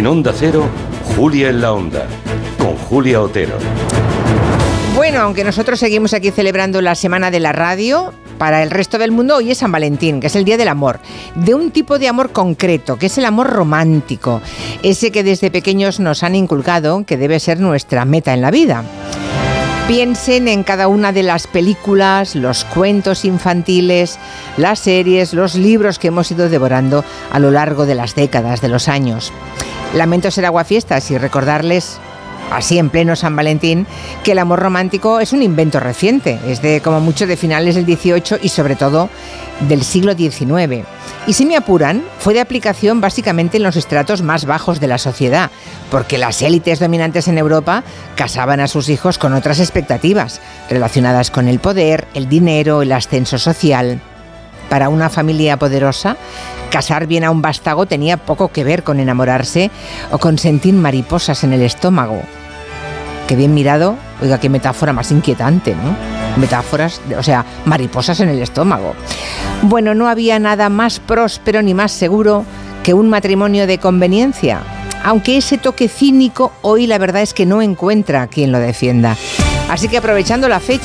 En Onda Cero, Julia en la Onda, con Julia Otero. Bueno, aunque nosotros seguimos aquí celebrando la Semana de la Radio, para el resto del mundo hoy es San Valentín, que es el Día del Amor, de un tipo de amor concreto, que es el amor romántico, ese que desde pequeños nos han inculcado que debe ser nuestra meta en la vida. Piensen en cada una de las películas, los cuentos infantiles, las series, los libros que hemos ido devorando a lo largo de las décadas, de los años. Lamento ser aguafiestas y recordarles así en pleno San Valentín, que el amor romántico es un invento reciente, es de como mucho de finales del XVIII y sobre todo del siglo XIX. Y si me apuran, fue de aplicación básicamente en los estratos más bajos de la sociedad, porque las élites dominantes en Europa casaban a sus hijos con otras expectativas, relacionadas con el poder, el dinero, el ascenso social. Para una familia poderosa, casar bien a un vástago tenía poco que ver con enamorarse o con sentir mariposas en el estómago. Qué bien mirado, oiga, qué metáfora más inquietante, ¿no? Metáforas, o sea, mariposas en el estómago. Bueno, no había nada más próspero ni más seguro que un matrimonio de conveniencia, aunque ese toque cínico hoy la verdad es que no encuentra quien lo defienda. Así que aprovechando la fecha,